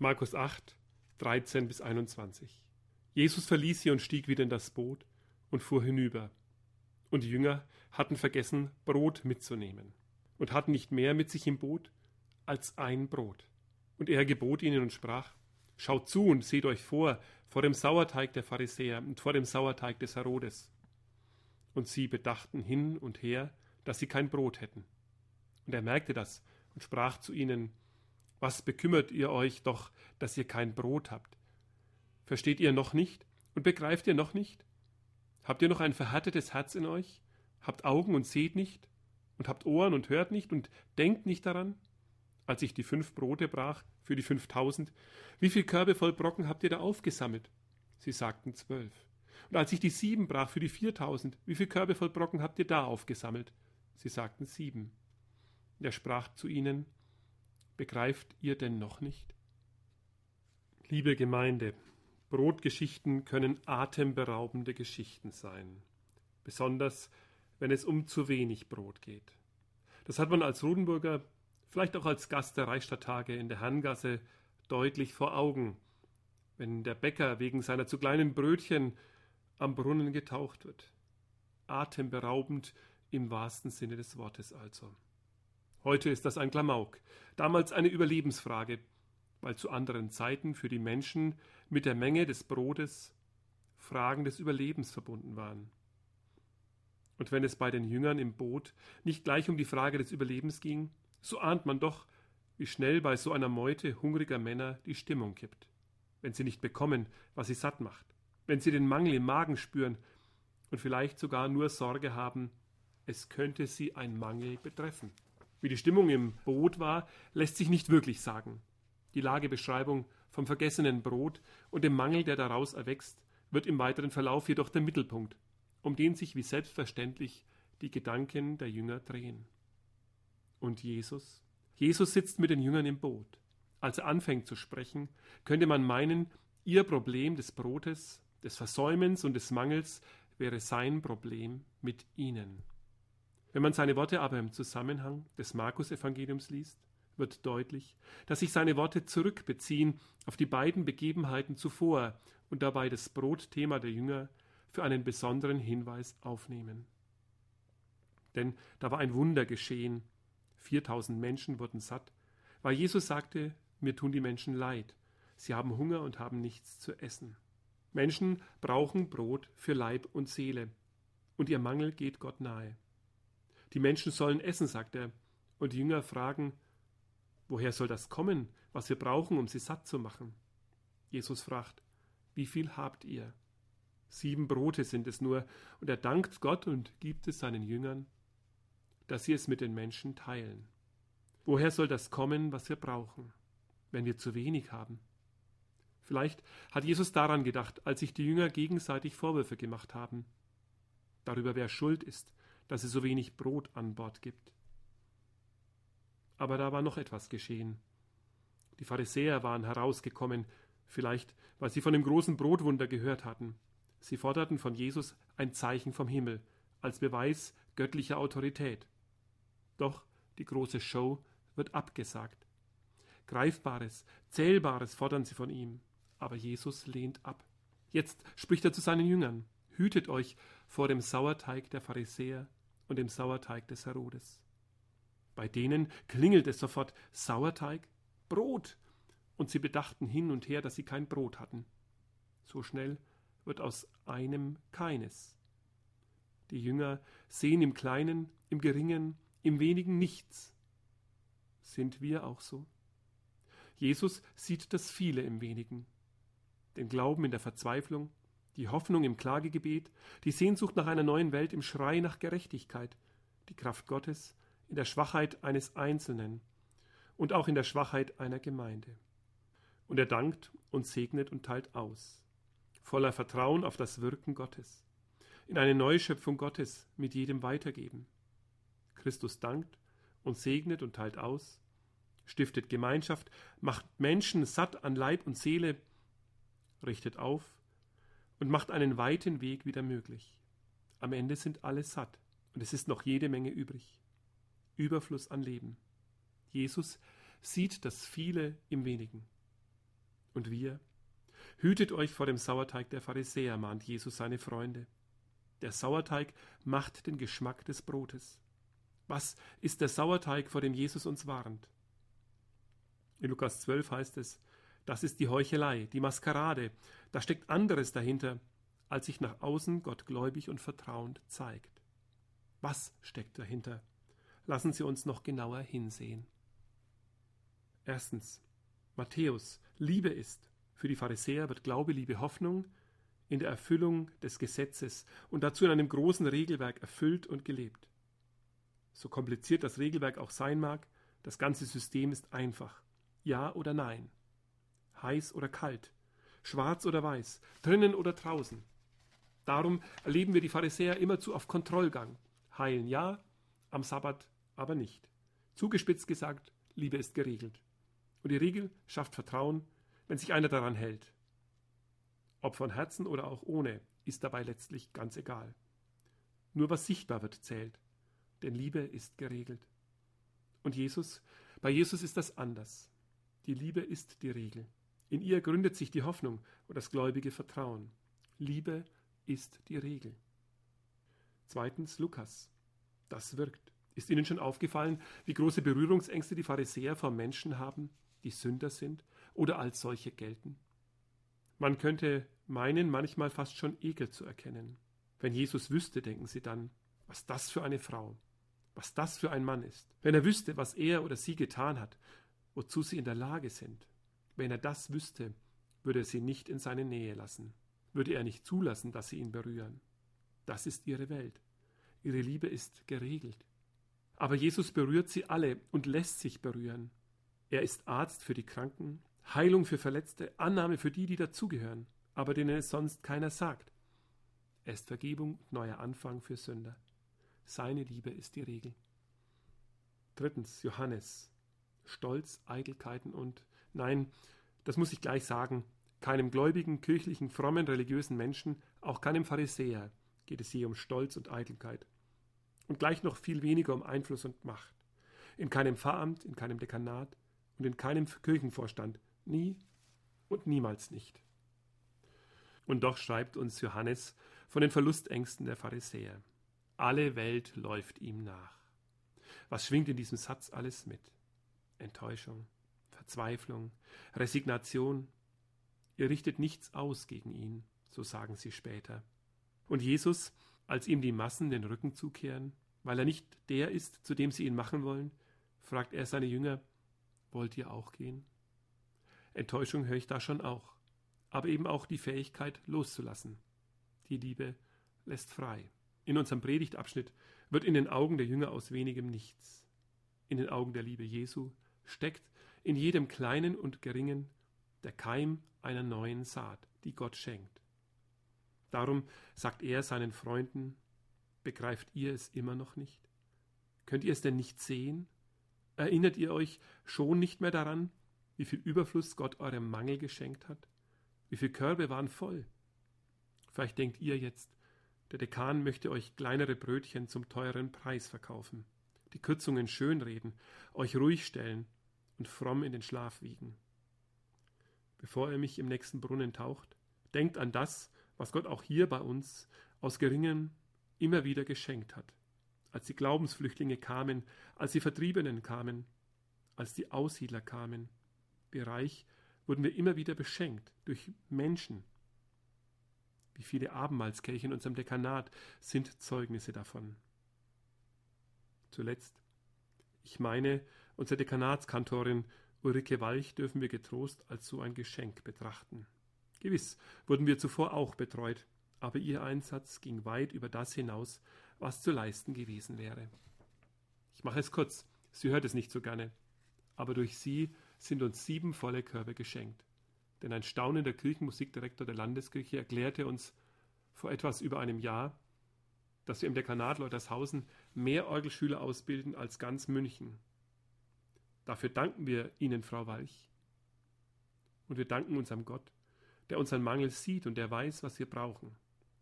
Markus 8, 13 bis 21. Jesus verließ sie und stieg wieder in das Boot und fuhr hinüber. Und die Jünger hatten vergessen, Brot mitzunehmen und hatten nicht mehr mit sich im Boot als ein Brot. Und er gebot ihnen und sprach, Schaut zu und seht euch vor, vor dem Sauerteig der Pharisäer und vor dem Sauerteig des Herodes. Und sie bedachten hin und her, dass sie kein Brot hätten. Und er merkte das und sprach zu ihnen, Was bekümmert ihr euch doch, dass ihr kein Brot habt? Versteht ihr noch nicht und begreift ihr noch nicht? Habt ihr noch ein verhärtetes Herz in euch? Habt Augen und seht nicht? Und habt Ohren und hört nicht und denkt nicht daran? Als ich die fünf Brote brach für die fünftausend, wie viel Körbe voll Brocken habt ihr da aufgesammelt? Sie sagten zwölf. Und als ich die sieben brach für die viertausend, wie viel Körbe voll Brocken habt ihr da aufgesammelt? Sie sagten sieben. Er sprach zu ihnen, Begreift ihr denn noch nicht? Liebe Gemeinde, Brotgeschichten können atemberaubende Geschichten sein, besonders wenn es um zu wenig Brot geht. Das hat man als Rodenburger, vielleicht auch als Gast der Reichstadttage in der Herrengasse deutlich vor Augen, wenn der Bäcker wegen seiner zu kleinen Brötchen am Brunnen getaucht wird. Atemberaubend im wahrsten Sinne des Wortes also. Heute ist das ein Klamauk, damals eine Überlebensfrage, weil zu anderen Zeiten für die Menschen mit der Menge des Brotes Fragen des Überlebens verbunden waren. Und wenn es bei den Jüngern im Boot nicht gleich um die Frage des Überlebens ging, so ahnt man doch, wie schnell bei so einer Meute hungriger Männer die Stimmung kippt, wenn sie nicht bekommen, was sie satt macht, wenn sie den Mangel im Magen spüren und vielleicht sogar nur Sorge haben, es könnte sie ein Mangel betreffen. Wie die Stimmung im Boot war, lässt sich nicht wirklich sagen. Die Lagebeschreibung vom vergessenen Brot und dem Mangel, der daraus erwächst, wird im weiteren Verlauf jedoch der Mittelpunkt, um den sich wie selbstverständlich die Gedanken der Jünger drehen. Und Jesus? Jesus sitzt mit den Jüngern im Boot. Als er anfängt zu sprechen, könnte man meinen, ihr Problem des Brotes, des Versäumens und des Mangels wäre sein Problem mit ihnen. Wenn man seine Worte aber im Zusammenhang des Markus-Evangeliums liest, wird deutlich, dass sich seine Worte zurückbeziehen auf die beiden Begebenheiten zuvor und dabei das Brotthema der Jünger für einen besonderen Hinweis aufnehmen. Denn da war ein Wunder geschehen. 4000 Menschen wurden satt, weil Jesus sagte, mir tun die Menschen leid. Sie haben Hunger und haben nichts zu essen. Menschen brauchen Brot für Leib und Seele, und ihr Mangel geht Gott nahe. Die Menschen sollen essen, sagt er, und die Jünger fragen, Woher soll das kommen, was wir brauchen, um sie satt zu machen? Jesus fragt, wie viel habt ihr? Sieben Brote sind es nur, und er dankt Gott und gibt es seinen Jüngern, dass sie es mit den Menschen teilen. Woher soll das kommen, was wir brauchen, wenn wir zu wenig haben? Vielleicht hat Jesus daran gedacht, als sich die Jünger gegenseitig Vorwürfe gemacht haben, darüber wer schuld ist, dass es so wenig Brot an Bord gibt. Aber da war noch etwas geschehen. Die Pharisäer waren herausgekommen, vielleicht weil sie von dem großen Brotwunder gehört hatten. Sie forderten von Jesus ein Zeichen vom Himmel, als Beweis göttlicher Autorität. Doch die große Show wird abgesagt. Greifbares, Zählbares fordern sie von ihm, aber Jesus lehnt ab. Jetzt spricht er zu seinen Jüngern Hütet euch vor dem Sauerteig der Pharisäer und dem Sauerteig des Herodes. Bei denen klingelt es sofort Sauerteig, Brot, und sie bedachten hin und her, dass sie kein Brot hatten. So schnell wird aus einem keines. Die Jünger sehen im Kleinen, im Geringen, im Wenigen nichts. Sind wir auch so? Jesus sieht das Viele im Wenigen. Den Glauben in der Verzweiflung, die Hoffnung im Klagegebet, die Sehnsucht nach einer neuen Welt im Schrei nach Gerechtigkeit, die Kraft Gottes in der Schwachheit eines Einzelnen und auch in der Schwachheit einer Gemeinde. Und er dankt und segnet und teilt aus, voller Vertrauen auf das Wirken Gottes, in eine Neuschöpfung Gottes mit jedem weitergeben. Christus dankt und segnet und teilt aus, stiftet Gemeinschaft, macht Menschen satt an Leib und Seele, richtet auf und macht einen weiten Weg wieder möglich. Am Ende sind alle satt und es ist noch jede Menge übrig. Überfluss an Leben. Jesus sieht das Viele im Wenigen. Und wir? Hütet euch vor dem Sauerteig der Pharisäer, mahnt Jesus seine Freunde. Der Sauerteig macht den Geschmack des Brotes. Was ist der Sauerteig, vor dem Jesus uns warnt? In Lukas 12 heißt es, das ist die Heuchelei, die Maskerade, da steckt anderes dahinter, als sich nach außen Gott gläubig und vertrauend zeigt. Was steckt dahinter? Lassen Sie uns noch genauer hinsehen. Erstens. Matthäus, Liebe ist. Für die Pharisäer wird Glaube, Liebe, Hoffnung in der Erfüllung des Gesetzes und dazu in einem großen Regelwerk erfüllt und gelebt. So kompliziert das Regelwerk auch sein mag, das ganze System ist einfach. Ja oder nein. Heiß oder kalt. Schwarz oder weiß. Drinnen oder draußen. Darum erleben wir die Pharisäer immerzu auf Kontrollgang. Heilen ja, am Sabbat aber nicht. Zugespitzt gesagt, Liebe ist geregelt. Und die Regel schafft Vertrauen, wenn sich einer daran hält. Ob von Herzen oder auch ohne, ist dabei letztlich ganz egal. Nur was sichtbar wird, zählt. Denn Liebe ist geregelt. Und Jesus, bei Jesus ist das anders. Die Liebe ist die Regel. In ihr gründet sich die Hoffnung und das gläubige Vertrauen. Liebe ist die Regel. Zweitens Lukas. Das wirkt. Ist Ihnen schon aufgefallen, wie große Berührungsängste die Pharisäer vor Menschen haben, die Sünder sind oder als solche gelten? Man könnte meinen, manchmal fast schon Ekel zu erkennen. Wenn Jesus wüsste, denken sie dann, was das für eine Frau, was das für ein Mann ist. Wenn er wüsste, was er oder sie getan hat, wozu sie in der Lage sind. Wenn er das wüsste, würde er sie nicht in seine Nähe lassen, würde er nicht zulassen, dass sie ihn berühren. Das ist ihre Welt. Ihre Liebe ist geregelt. Aber Jesus berührt sie alle und lässt sich berühren. Er ist Arzt für die Kranken, Heilung für Verletzte, Annahme für die, die dazugehören, aber denen es sonst keiner sagt. Er ist Vergebung und neuer Anfang für Sünder. Seine Liebe ist die Regel. Drittens, Johannes. Stolz, Eitelkeiten und, nein, das muss ich gleich sagen, keinem gläubigen, kirchlichen, frommen, religiösen Menschen, auch keinem Pharisäer, geht es je um Stolz und Eitelkeit. Und gleich noch viel weniger um Einfluss und Macht. In keinem Pfarramt, in keinem Dekanat und in keinem Kirchenvorstand. Nie und niemals nicht. Und doch schreibt uns Johannes von den Verlustängsten der Pharisäer. Alle Welt läuft ihm nach. Was schwingt in diesem Satz alles mit? Enttäuschung, Verzweiflung, Resignation. Ihr richtet nichts aus gegen ihn, so sagen sie später. Und Jesus, als ihm die Massen den Rücken zukehren, weil er nicht der ist, zu dem sie ihn machen wollen, fragt er seine Jünger, wollt ihr auch gehen? Enttäuschung höre ich da schon auch, aber eben auch die Fähigkeit loszulassen. Die Liebe lässt frei. In unserem Predigtabschnitt wird in den Augen der Jünger aus wenigem nichts. In den Augen der Liebe Jesu steckt in jedem Kleinen und Geringen der Keim einer neuen Saat, die Gott schenkt. Darum sagt er seinen Freunden, begreift ihr es immer noch nicht? Könnt ihr es denn nicht sehen? Erinnert ihr euch schon nicht mehr daran, wie viel Überfluss Gott eurem Mangel geschenkt hat? Wie viele Körbe waren voll? Vielleicht denkt ihr jetzt, der Dekan möchte euch kleinere Brötchen zum teuren Preis verkaufen, die Kürzungen schönreden, euch ruhig stellen und fromm in den Schlaf wiegen. Bevor er mich im nächsten Brunnen taucht, denkt an das, was Gott auch hier bei uns aus geringem immer wieder geschenkt hat. Als die Glaubensflüchtlinge kamen, als die Vertriebenen kamen, als die Aussiedler kamen, wie reich wurden wir immer wieder beschenkt durch Menschen. Wie viele Abendmahlskirchen in unserem Dekanat sind Zeugnisse davon. Zuletzt, ich meine, unsere Dekanatskantorin Ulrike Walch dürfen wir getrost als so ein Geschenk betrachten. Gewiss wurden wir zuvor auch betreut, aber ihr Einsatz ging weit über das hinaus, was zu leisten gewesen wäre. Ich mache es kurz, sie hört es nicht so gerne, aber durch sie sind uns sieben volle Körbe geschenkt. Denn ein staunender Kirchenmusikdirektor der Landeskirche erklärte uns vor etwas über einem Jahr, dass wir im Dekanat Leutershausen mehr Orgelschüler ausbilden als ganz München. Dafür danken wir Ihnen, Frau Walch. Und wir danken unserem Gott, der unseren Mangel sieht und der weiß, was wir brauchen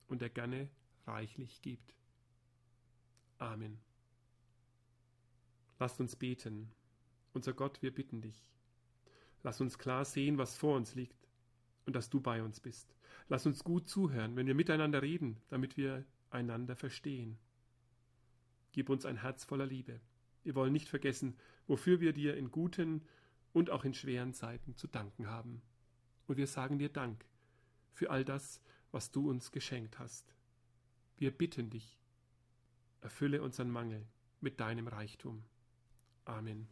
und der gerne reichlich gibt. Amen. Lasst uns beten. Unser Gott, wir bitten dich. Lass uns klar sehen, was vor uns liegt und dass du bei uns bist. Lass uns gut zuhören, wenn wir miteinander reden, damit wir einander verstehen. Gib uns ein Herz voller Liebe. Wir wollen nicht vergessen, wofür wir dir in guten und auch in schweren Zeiten zu danken haben. Und wir sagen dir Dank für all das, was du uns geschenkt hast. Wir bitten dich, erfülle unseren Mangel mit deinem Reichtum. Amen.